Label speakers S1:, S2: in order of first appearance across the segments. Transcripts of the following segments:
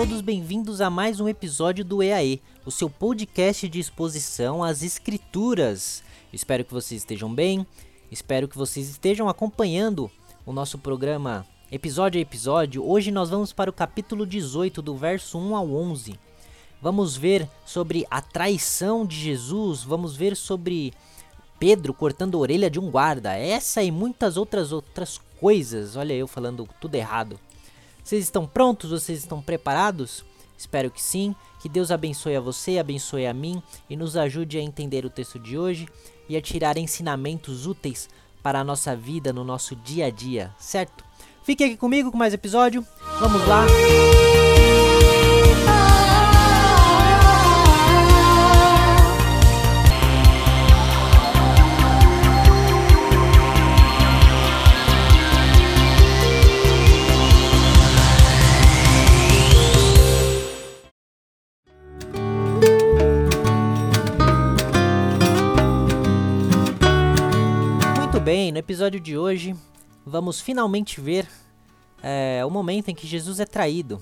S1: todos bem-vindos a mais um episódio do EAE, o seu podcast de exposição às escrituras. Espero que vocês estejam bem, espero que vocês estejam acompanhando o nosso programa episódio a episódio. Hoje nós vamos para o capítulo 18, do verso 1 ao 11. Vamos ver sobre a traição de Jesus, vamos ver sobre Pedro cortando a orelha de um guarda, essa e muitas outras outras coisas. Olha eu falando tudo errado. Vocês estão prontos? Vocês estão preparados? Espero que sim. Que Deus abençoe a você, abençoe a mim e nos ajude a entender o texto de hoje e a tirar ensinamentos úteis para a nossa vida no nosso dia a dia, certo? Fique aqui comigo com mais episódio. Vamos lá. Muito episódio de hoje vamos finalmente ver é, o momento em que Jesus é traído.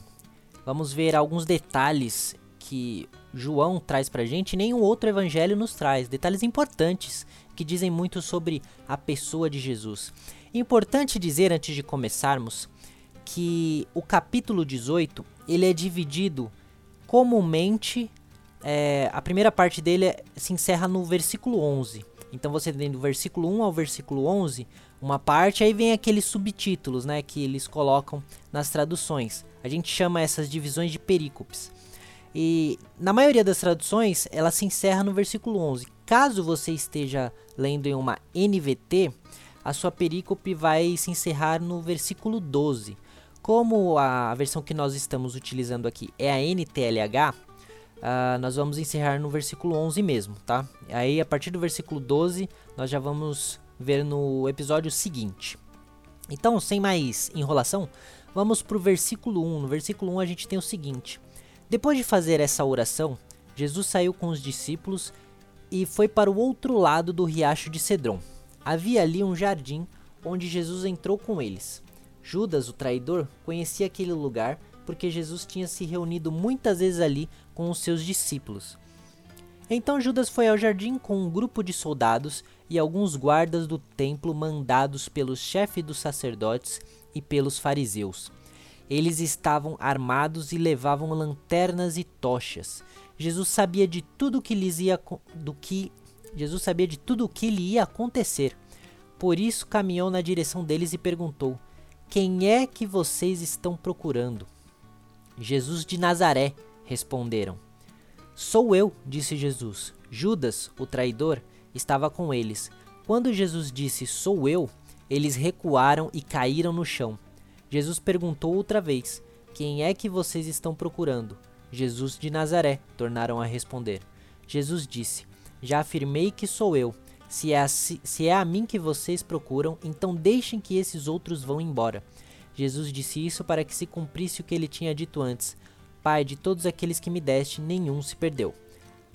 S1: Vamos ver alguns detalhes que João traz pra gente e nenhum outro evangelho nos traz. Detalhes importantes que dizem muito sobre a pessoa de Jesus. Importante dizer antes de começarmos que o capítulo 18 ele é dividido comumente é, a primeira parte dele é- se encerra no versículo 11. Então você tem do versículo 1 ao versículo 11 uma parte, aí vem aqueles subtítulos, né, que eles colocam nas traduções. A gente chama essas divisões de perícopes. E na maioria das traduções, ela se encerra no versículo 11. Caso você esteja lendo em uma NVT, a sua perícope vai se encerrar no versículo 12. Como a versão que nós estamos utilizando aqui é a NTLH, ah, nós vamos encerrar no versículo 11 mesmo, tá? Aí a partir do versículo 12 nós já vamos ver no episódio seguinte. Então, sem mais enrolação, vamos para o versículo 1. No versículo 1 a gente tem o seguinte: Depois de fazer essa oração, Jesus saiu com os discípulos e foi para o outro lado do riacho de Cedron. Havia ali um jardim onde Jesus entrou com eles. Judas, o traidor, conhecia aquele lugar porque Jesus tinha se reunido muitas vezes ali com os seus discípulos. Então Judas foi ao jardim com um grupo de soldados e alguns guardas do templo mandados pelo chefe dos sacerdotes e pelos fariseus. Eles estavam armados e levavam lanternas e tochas. Jesus sabia de tudo que lhes ia do que Jesus sabia de tudo o que lhe ia acontecer. Por isso caminhou na direção deles e perguntou: Quem é que vocês estão procurando? Jesus de Nazaré, responderam. Sou eu, disse Jesus. Judas, o traidor, estava com eles. Quando Jesus disse sou eu, eles recuaram e caíram no chão. Jesus perguntou outra vez: Quem é que vocês estão procurando? Jesus de Nazaré, tornaram a responder. Jesus disse: Já afirmei que sou eu. Se é, assi- se é a mim que vocês procuram, então deixem que esses outros vão embora. Jesus disse isso para que se cumprisse o que ele tinha dito antes: Pai, de todos aqueles que me deste, nenhum se perdeu.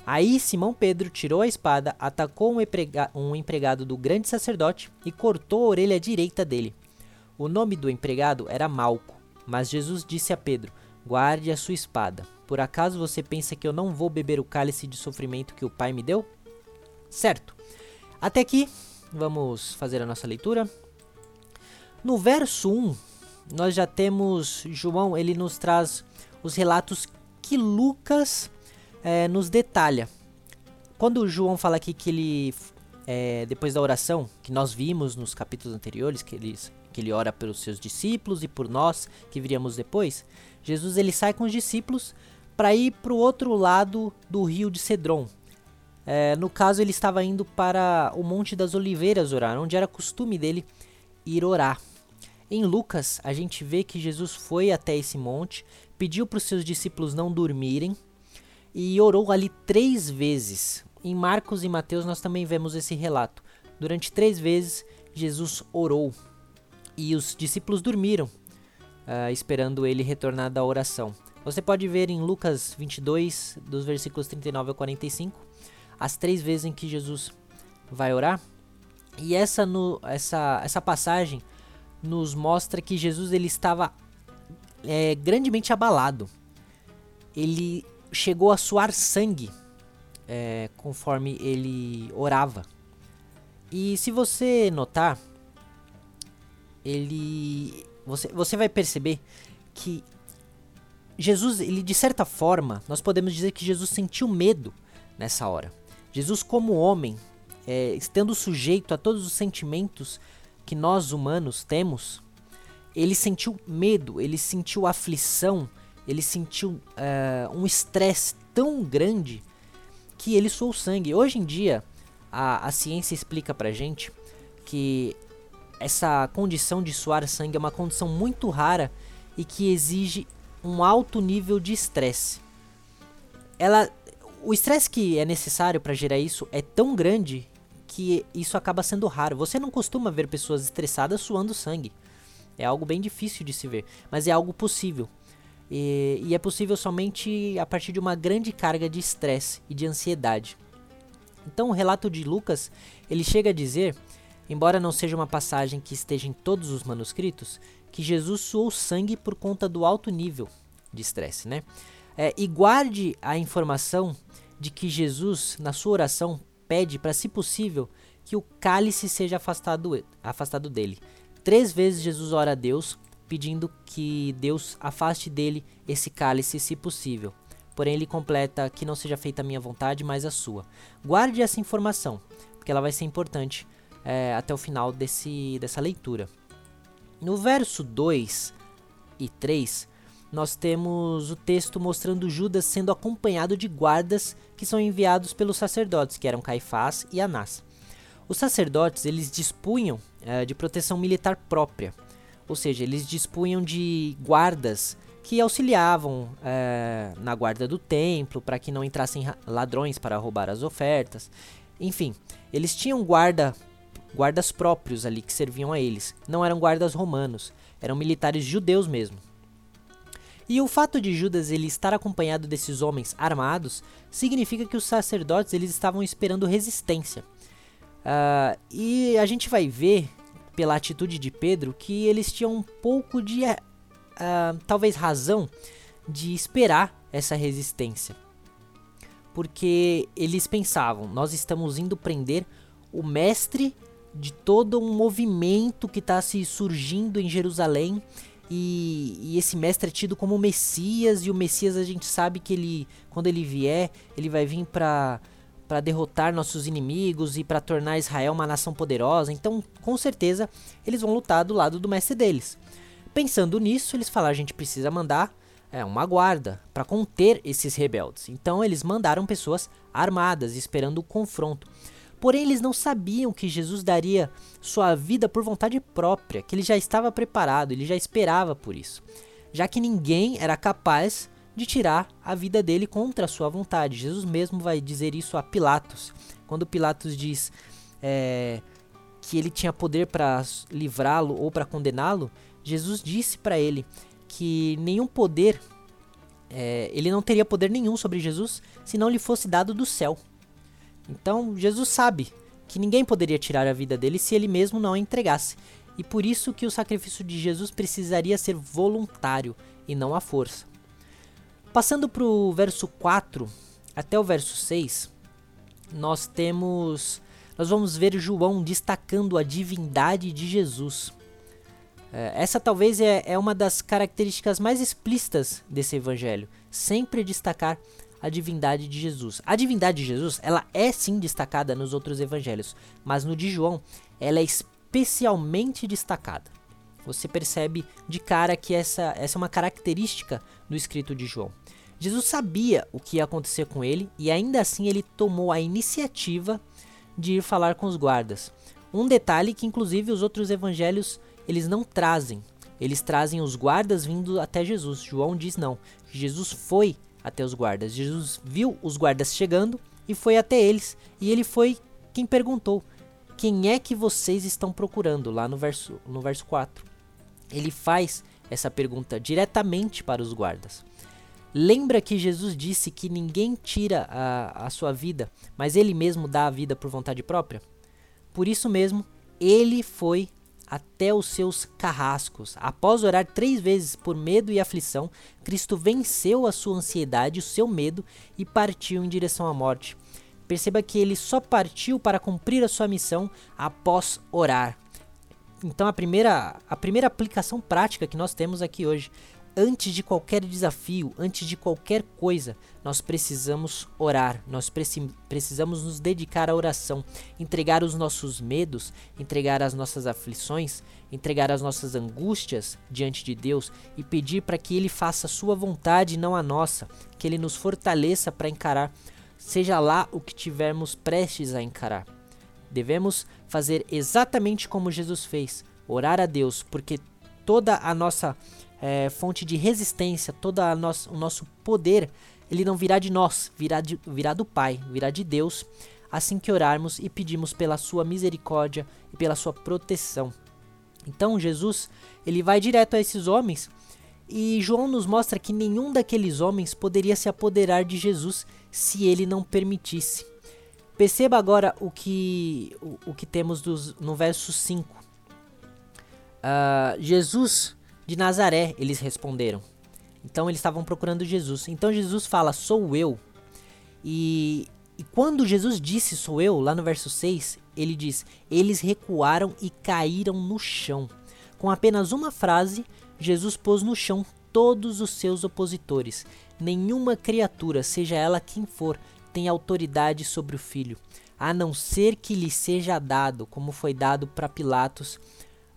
S1: Aí Simão Pedro tirou a espada, atacou um, emprega- um empregado do grande sacerdote e cortou a orelha direita dele. O nome do empregado era Malco, mas Jesus disse a Pedro: Guarde a sua espada. Por acaso você pensa que eu não vou beber o cálice de sofrimento que o Pai me deu? Certo. Até aqui, vamos fazer a nossa leitura. No verso 1, nós já temos João, ele nos traz os relatos que Lucas eh, nos detalha. Quando João fala aqui que ele, eh, depois da oração, que nós vimos nos capítulos anteriores, que ele, que ele ora pelos seus discípulos e por nós, que viríamos depois, Jesus ele sai com os discípulos para ir para o outro lado do rio de Cedron. Eh, no caso, ele estava indo para o Monte das Oliveiras orar, onde era costume dele ir orar. Em Lucas, a gente vê que Jesus foi até esse monte, pediu para os seus discípulos não dormirem e orou ali três vezes. Em Marcos e Mateus nós também vemos esse relato. Durante três vezes Jesus orou e os discípulos dormiram, uh, esperando ele retornar da oração. Você pode ver em Lucas 22, dos versículos 39 ao 45, as três vezes em que Jesus vai orar. E essa, no, essa, essa passagem nos mostra que Jesus ele estava é, grandemente abalado. Ele chegou a suar sangue é, conforme ele orava. E se você notar, ele você, você vai perceber que Jesus, ele de certa forma, nós podemos dizer que Jesus sentiu medo nessa hora. Jesus, como homem, é, estando sujeito a todos os sentimentos que nós humanos temos, ele sentiu medo, ele sentiu aflição, ele sentiu é, um estresse tão grande que ele suou sangue. Hoje em dia, a, a ciência explica pra gente que essa condição de suar sangue é uma condição muito rara e que exige um alto nível de estresse. Ela, o estresse que é necessário para gerar isso é tão grande que isso acaba sendo raro. Você não costuma ver pessoas estressadas suando sangue. É algo bem difícil de se ver, mas é algo possível. E, e é possível somente a partir de uma grande carga de estresse e de ansiedade. Então o relato de Lucas, ele chega a dizer, embora não seja uma passagem que esteja em todos os manuscritos, que Jesus suou sangue por conta do alto nível de estresse, né? É, e guarde a informação de que Jesus, na sua oração, pede para, se possível, que o cálice seja afastado, afastado dele. Três vezes Jesus ora a Deus, pedindo que Deus afaste dele esse cálice, se possível. Porém, ele completa que não seja feita a minha vontade, mas a sua. Guarde essa informação, porque ela vai ser importante é, até o final desse, dessa leitura. No verso 2 e 3, nós temos o texto mostrando Judas sendo acompanhado de guardas que são enviados pelos sacerdotes, que eram Caifás e Anás. Os sacerdotes eles dispunham é, de proteção militar própria, ou seja, eles dispunham de guardas que auxiliavam é, na guarda do templo para que não entrassem ladrões para roubar as ofertas. Enfim, eles tinham guarda, guardas próprios ali que serviam a eles. Não eram guardas romanos, eram militares judeus mesmo. E o fato de Judas ele estar acompanhado desses homens armados significa que os sacerdotes eles estavam esperando resistência. Uh, e a gente vai ver pela atitude de Pedro que eles tinham um pouco de uh, talvez razão de esperar essa resistência. Porque eles pensavam, nós estamos indo prender o mestre de todo um movimento que está se surgindo em Jerusalém e, e, esse mestre é tido como Messias e o Messias a gente sabe que ele quando ele vier ele vai vir para para derrotar nossos inimigos e para tornar Israel uma nação poderosa então com certeza eles vão lutar do lado do mestre deles Pensando nisso, eles falaram: a gente precisa mandar é, uma guarda para conter esses rebeldes. Então eles mandaram pessoas armadas, esperando o confronto. Porém, eles não sabiam que Jesus daria sua vida por vontade própria, que ele já estava preparado, ele já esperava por isso, já que ninguém era capaz de tirar a vida dele contra a sua vontade. Jesus mesmo vai dizer isso a Pilatos, quando Pilatos diz é, que ele tinha poder para livrá-lo ou para condená-lo. Jesus disse para ele que nenhum poder, é, ele não teria poder nenhum sobre Jesus se não lhe fosse dado do céu. Então Jesus sabe que ninguém poderia tirar a vida dele se ele mesmo não a entregasse. E por isso que o sacrifício de Jesus precisaria ser voluntário e não à força. Passando para o verso 4 até o verso 6, nós temos. Nós vamos ver João destacando a divindade de Jesus. É, essa talvez é, é uma das características mais explícitas desse evangelho, sempre destacar a divindade de Jesus. A divindade de Jesus, ela é sim destacada nos outros evangelhos, mas no de João, ela é especialmente destacada. Você percebe de cara que essa, essa é uma característica do escrito de João. Jesus sabia o que ia acontecer com ele e ainda assim ele tomou a iniciativa de ir falar com os guardas. Um detalhe que inclusive os outros evangelhos eles não trazem. Eles trazem os guardas vindo até Jesus. João diz não. Jesus foi até os guardas. Jesus viu os guardas chegando e foi até eles. E ele foi quem perguntou: Quem é que vocês estão procurando? Lá no verso, no verso 4. Ele faz essa pergunta diretamente para os guardas. Lembra que Jesus disse que ninguém tira a, a sua vida, mas ele mesmo dá a vida por vontade própria? Por isso mesmo, ele foi até os seus carrascos. Após orar três vezes por medo e aflição, Cristo venceu a sua ansiedade, o seu medo e partiu em direção à morte. Perceba que ele só partiu para cumprir a sua missão após orar. Então a primeira, a primeira aplicação prática que nós temos aqui hoje antes de qualquer desafio, antes de qualquer coisa, nós precisamos orar, nós precisamos nos dedicar à oração, entregar os nossos medos, entregar as nossas aflições, entregar as nossas angústias diante de Deus e pedir para que Ele faça a sua vontade e não a nossa, que Ele nos fortaleça para encarar, seja lá o que tivermos prestes a encarar. Devemos fazer exatamente como Jesus fez, orar a Deus, porque toda a nossa é, fonte de resistência, todo o nosso poder, ele não virá de nós, virá, de, virá do Pai, virá de Deus, assim que orarmos e pedimos pela sua misericórdia e pela sua proteção. Então Jesus, ele vai direto a esses homens e João nos mostra que nenhum daqueles homens poderia se apoderar de Jesus se ele não permitisse. Perceba agora o que, o, o que temos dos, no verso 5. Uh, ah, Jesus de Nazaré, eles responderam. Então eles estavam procurando Jesus. Então Jesus fala: Sou eu. E, e quando Jesus disse Sou eu, lá no verso 6, ele diz: Eles recuaram e caíram no chão. Com apenas uma frase, Jesus pôs no chão todos os seus opositores. Nenhuma criatura, seja ela quem for, tem autoridade sobre o filho, a não ser que lhe seja dado, como foi dado para Pilatos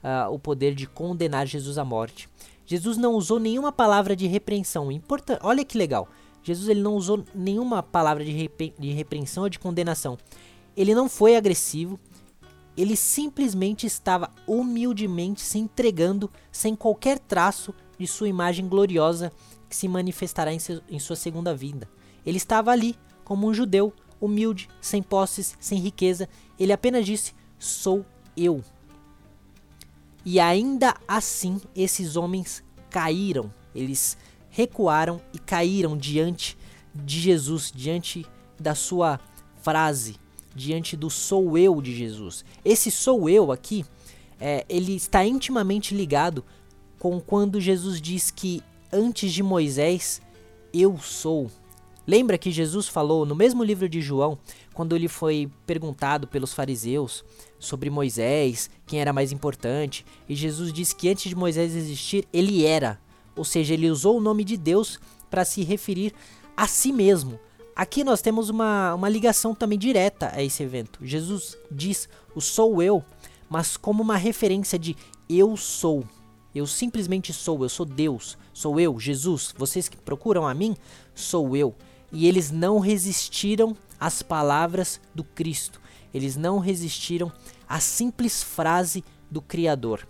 S1: uh, o poder de condenar Jesus à morte. Jesus não usou nenhuma palavra de repreensão. Importa, olha que legal. Jesus ele não usou nenhuma palavra de, repre, de repreensão ou de condenação. Ele não foi agressivo. Ele simplesmente estava humildemente se entregando sem qualquer traço de sua imagem gloriosa que se manifestará em, seu, em sua segunda vinda. Ele estava ali como um judeu, humilde, sem posses, sem riqueza. Ele apenas disse: Sou eu. E ainda assim, esses homens caíram, eles recuaram e caíram diante de Jesus, diante da sua frase, diante do sou eu de Jesus. Esse sou eu aqui, é, ele está intimamente ligado com quando Jesus diz que antes de Moisés eu sou. Lembra que Jesus falou no mesmo livro de João, quando ele foi perguntado pelos fariseus sobre Moisés, quem era mais importante, e Jesus disse que antes de Moisés existir, ele era. Ou seja, ele usou o nome de Deus para se referir a si mesmo. Aqui nós temos uma, uma ligação também direta a esse evento. Jesus diz o sou eu, mas como uma referência de eu sou. Eu simplesmente sou, eu sou Deus, sou eu, Jesus. Vocês que procuram a mim, sou eu e eles não resistiram às palavras do Cristo. Eles não resistiram à simples frase do Criador.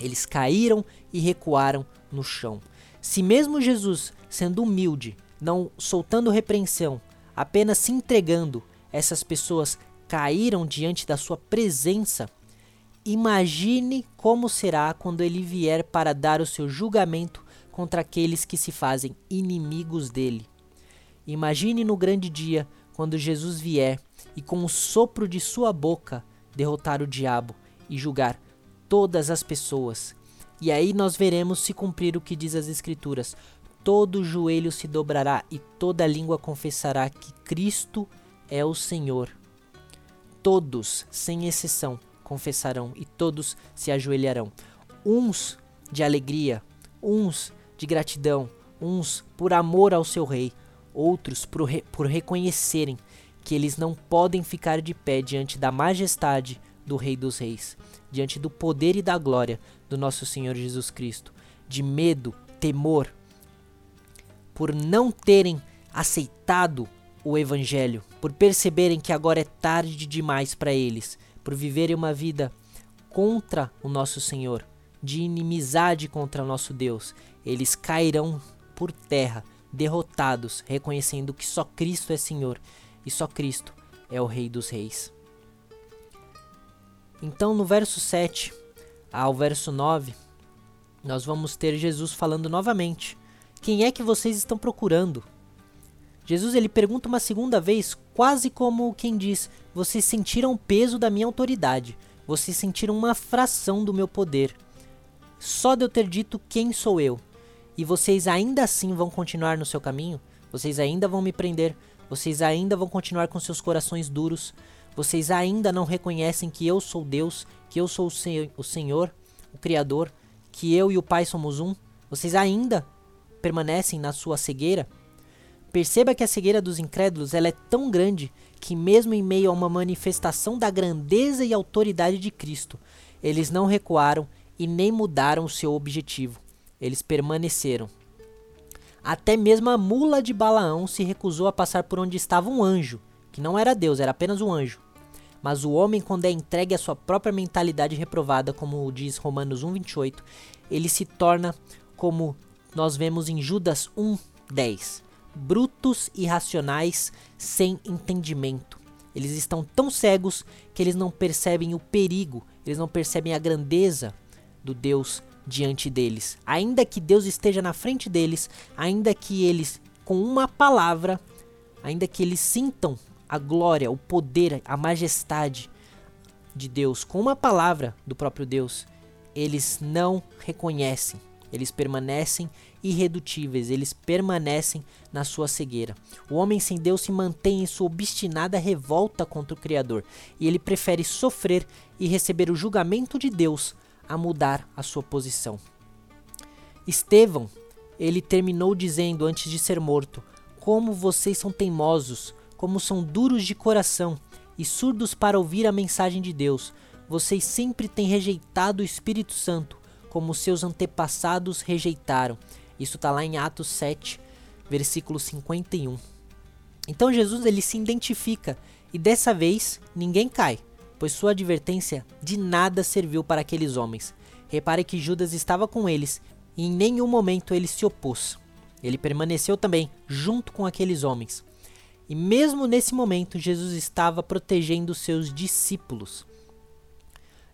S1: Eles caíram e recuaram no chão. Se mesmo Jesus, sendo humilde, não soltando repreensão, apenas se entregando, essas pessoas caíram diante da sua presença, imagine como será quando ele vier para dar o seu julgamento contra aqueles que se fazem inimigos dele. Imagine no grande dia, quando Jesus vier e com o sopro de sua boca derrotar o diabo e julgar todas as pessoas. E aí nós veremos se cumprir o que diz as Escrituras: todo joelho se dobrará e toda língua confessará que Cristo é o Senhor. Todos, sem exceção, confessarão e todos se ajoelharão. Uns de alegria, uns de gratidão, uns por amor ao seu Rei, outros por, re por reconhecerem que eles não podem ficar de pé diante da majestade do Rei dos Reis, diante do poder e da glória do nosso Senhor Jesus Cristo, de medo, temor, por não terem aceitado o Evangelho, por perceberem que agora é tarde demais para eles, por viverem uma vida contra o nosso Senhor, de inimizade contra o nosso Deus, eles cairão por terra, derrotados, reconhecendo que só Cristo é Senhor e só Cristo é o Rei dos Reis. Então, no verso 7 ao verso 9, nós vamos ter Jesus falando novamente: Quem é que vocês estão procurando? Jesus ele pergunta uma segunda vez, quase como quem diz: Vocês sentiram o peso da minha autoridade, vocês sentiram uma fração do meu poder. Só de eu ter dito quem sou eu, e vocês ainda assim vão continuar no seu caminho? Vocês ainda vão me prender? Vocês ainda vão continuar com seus corações duros? Vocês ainda não reconhecem que eu sou Deus, que eu sou o Senhor, o Criador, que eu e o Pai somos um? Vocês ainda permanecem na sua cegueira? Perceba que a cegueira dos incrédulos ela é tão grande que, mesmo em meio a uma manifestação da grandeza e autoridade de Cristo, eles não recuaram e nem mudaram o seu objetivo. Eles permaneceram. Até mesmo a mula de Balaão se recusou a passar por onde estava um anjo, que não era Deus, era apenas um anjo. Mas o homem, quando é entregue à sua própria mentalidade reprovada, como diz Romanos 1,28, ele se torna como nós vemos em Judas 1,10 brutos, irracionais, sem entendimento. Eles estão tão cegos que eles não percebem o perigo, eles não percebem a grandeza do Deus diante deles. Ainda que Deus esteja na frente deles, ainda que eles, com uma palavra, ainda que eles sintam a glória, o poder, a majestade de Deus, com uma palavra do próprio Deus, eles não reconhecem, eles permanecem irredutíveis, eles permanecem na sua cegueira. O homem sem Deus se mantém em sua obstinada revolta contra o Criador, e ele prefere sofrer e receber o julgamento de Deus a mudar a sua posição. Estevão, ele terminou dizendo antes de ser morto: Como vocês são teimosos, como são duros de coração e surdos para ouvir a mensagem de Deus. Vocês sempre têm rejeitado o Espírito Santo, como seus antepassados rejeitaram. Isso está lá em Atos 7, versículo 51. Então Jesus ele se identifica e dessa vez ninguém cai, pois sua advertência de nada serviu para aqueles homens. Repare que Judas estava com eles e em nenhum momento ele se opôs. Ele permaneceu também junto com aqueles homens. E mesmo nesse momento, Jesus estava protegendo seus discípulos.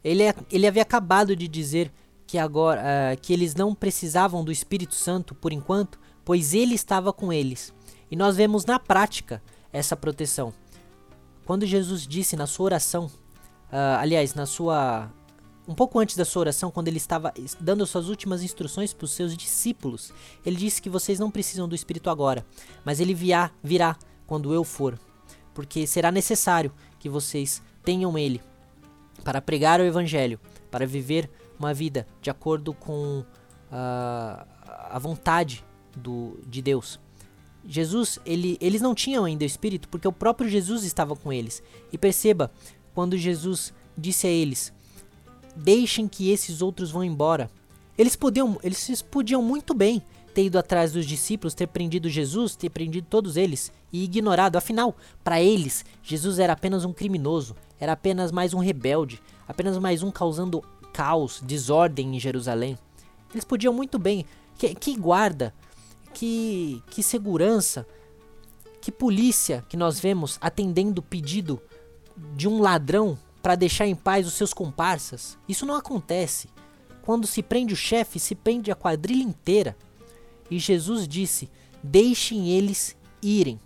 S1: Ele, ele havia acabado de dizer que agora uh, que eles não precisavam do Espírito Santo por enquanto, pois ele estava com eles. E nós vemos na prática essa proteção. Quando Jesus disse na sua oração, uh, aliás, na sua um pouco antes da sua oração, quando ele estava dando suas últimas instruções para os seus discípulos, ele disse que vocês não precisam do Espírito agora, mas ele virá, virá quando eu for, porque será necessário que vocês tenham ele para pregar o Evangelho, para viver uma vida de acordo com uh, a vontade do, de Deus. Jesus, ele, eles não tinham ainda o Espírito porque o próprio Jesus estava com eles. E perceba, quando Jesus disse a eles: Deixem que esses outros vão embora. Eles podiam, eles podiam muito bem ter ido atrás dos discípulos, ter prendido Jesus, ter prendido todos eles e ignorado. Afinal, para eles, Jesus era apenas um criminoso, era apenas mais um rebelde, apenas mais um causando caos, desordem em Jerusalém. Eles podiam muito bem. Que, que guarda, que, que segurança, que polícia que nós vemos atendendo o pedido de um ladrão para deixar em paz os seus comparsas. Isso não acontece. Quando se prende o chefe, se prende a quadrilha inteira. E Jesus disse: Deixem eles irem.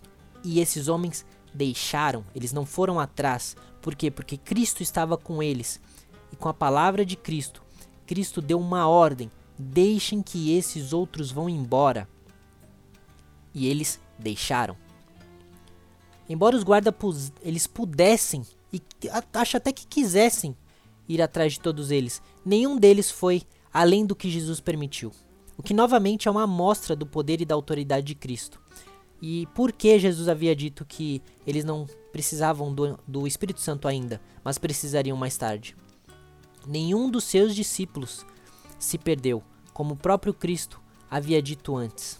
S1: E esses homens deixaram, eles não foram atrás. Por quê? Porque Cristo estava com eles e com a palavra de Cristo, Cristo deu uma ordem: deixem que esses outros vão embora. E eles deixaram. Embora os guardas eles pudessem e acho até que quisessem ir atrás de todos eles, nenhum deles foi além do que Jesus permitiu. O que novamente é uma amostra do poder e da autoridade de Cristo. E por que Jesus havia dito que eles não precisavam do, do Espírito Santo ainda, mas precisariam mais tarde? nenhum dos seus discípulos se perdeu, como o próprio Cristo havia dito antes.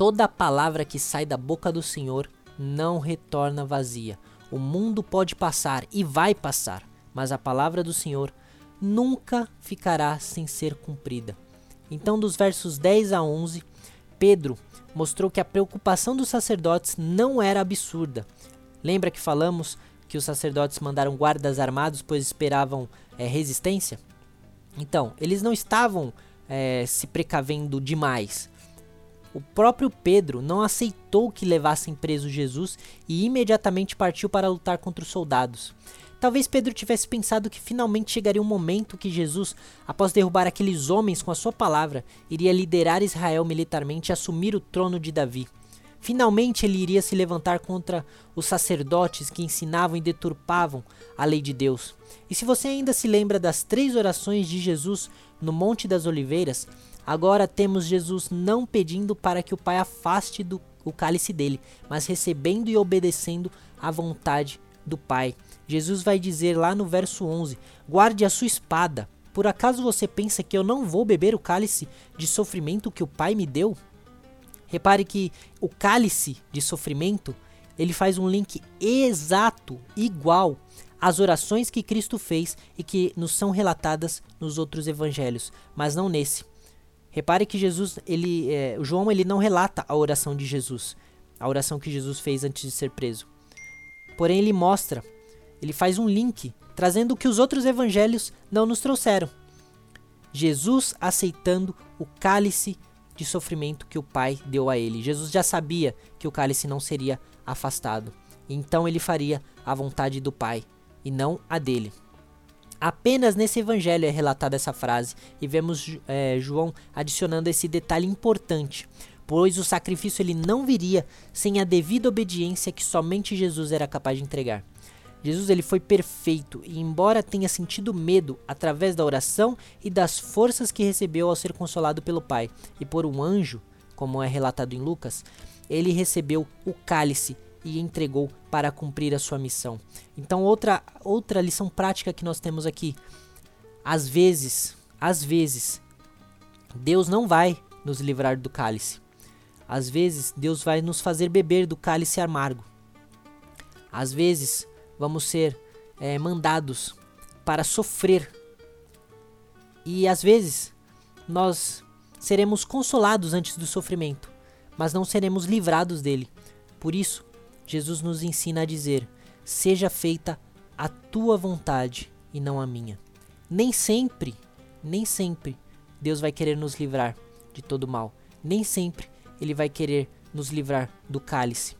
S1: Toda palavra que sai da boca do Senhor não retorna vazia. O mundo pode passar e vai passar, mas a palavra do Senhor nunca ficará sem ser cumprida. Então, dos versos 10 a 11, Pedro mostrou que a preocupação dos sacerdotes não era absurda. Lembra que falamos que os sacerdotes mandaram guardas armados pois esperavam é, resistência? Então, eles não estavam é, se precavendo demais. O próprio Pedro não aceitou que levassem preso Jesus e imediatamente partiu para lutar contra os soldados. Talvez Pedro tivesse pensado que finalmente chegaria um momento que Jesus, após derrubar aqueles homens com a sua palavra, iria liderar Israel militarmente e assumir o trono de Davi. Finalmente ele iria se levantar contra os sacerdotes que ensinavam e deturpavam a lei de Deus. E se você ainda se lembra das três orações de Jesus no Monte das Oliveiras, agora temos Jesus não pedindo para que o Pai afaste do, o cálice dele, mas recebendo e obedecendo à vontade do Pai. Jesus vai dizer lá no verso 11: Guarde a sua espada. Por acaso você pensa que eu não vou beber o cálice de sofrimento que o Pai me deu? Repare que o cálice de sofrimento ele faz um link exato, igual às orações que Cristo fez e que nos são relatadas nos outros evangelhos, mas não nesse. Repare que Jesus, ele, é, João, ele não relata a oração de Jesus, a oração que Jesus fez antes de ser preso. Porém, ele mostra, ele faz um link, trazendo o que os outros evangelhos não nos trouxeram. Jesus aceitando o cálice de sofrimento que o Pai deu a ele. Jesus já sabia que o cálice não seria afastado. Então ele faria a vontade do Pai e não a dele. Apenas nesse evangelho é relatada essa frase. E vemos é, João adicionando esse detalhe importante. Pois o sacrifício ele não viria sem a devida obediência que somente Jesus era capaz de entregar. Jesus ele foi perfeito. E embora tenha sentido medo através da oração e das forças que recebeu ao ser consolado pelo Pai e por um anjo, como é relatado em Lucas, ele recebeu o cálice e entregou para cumprir a sua missão. Então outra outra lição prática que nós temos aqui, às vezes, às vezes Deus não vai nos livrar do cálice. Às vezes, Deus vai nos fazer beber do cálice amargo. Às vezes, vamos ser é, mandados para sofrer. E às vezes, nós seremos consolados antes do sofrimento, mas não seremos livrados dele. Por isso, Jesus nos ensina a dizer: Seja feita a tua vontade e não a minha. Nem sempre, nem sempre, Deus vai querer nos livrar de todo mal. Nem sempre ele vai querer nos livrar do cálice.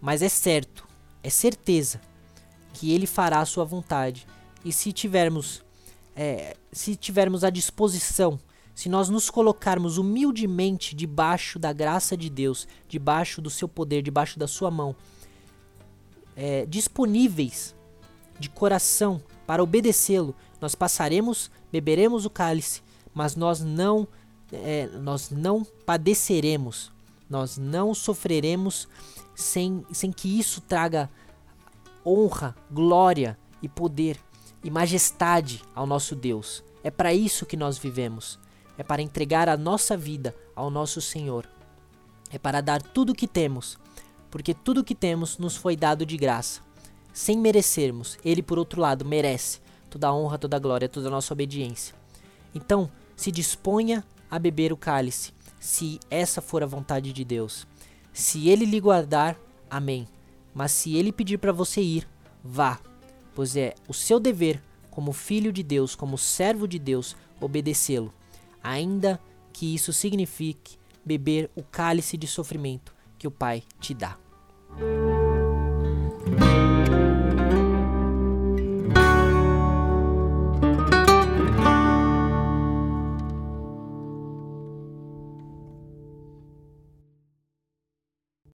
S1: Mas é certo, é certeza que ele fará a sua vontade. E se tivermos, é, se tivermos a disposição, se nós nos colocarmos humildemente debaixo da graça de Deus, debaixo do seu poder, debaixo da sua mão, é, disponíveis de coração para obedecê-lo, nós passaremos, beberemos o cálice, mas nós não é, nós não padeceremos, nós não sofreremos sem, sem que isso traga honra, glória e poder e majestade ao nosso Deus. É para isso que nós vivemos. É para entregar a nossa vida ao nosso Senhor. É para dar tudo o que temos, porque tudo o que temos nos foi dado de graça, sem merecermos. Ele, por outro lado, merece toda a honra, toda a glória, toda a nossa obediência. Então, se disponha a beber o cálice, se essa for a vontade de Deus. Se ele lhe guardar, amém. Mas se ele pedir para você ir, vá, pois é o seu dever, como filho de Deus, como servo de Deus, obedecê-lo, ainda que isso signifique beber o cálice de sofrimento que o Pai te dá.